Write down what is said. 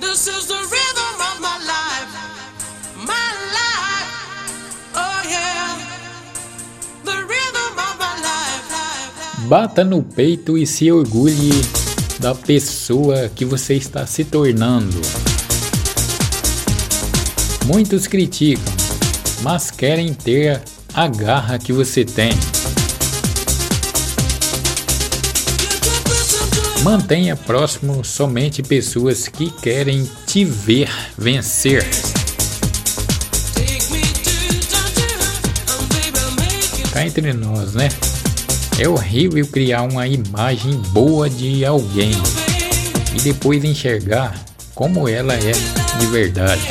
This is the rhythm of my life. My life. Oh yeah. The rhythm of my life. Bata no peito e se orgulhe da pessoa que você está se tornando. Muitos criticam, mas querem ter a garra que você tem. Mantenha próximo somente pessoas que querem te ver vencer. Cá entre nós, né? É horrível criar uma imagem boa de alguém e depois enxergar como ela é de verdade.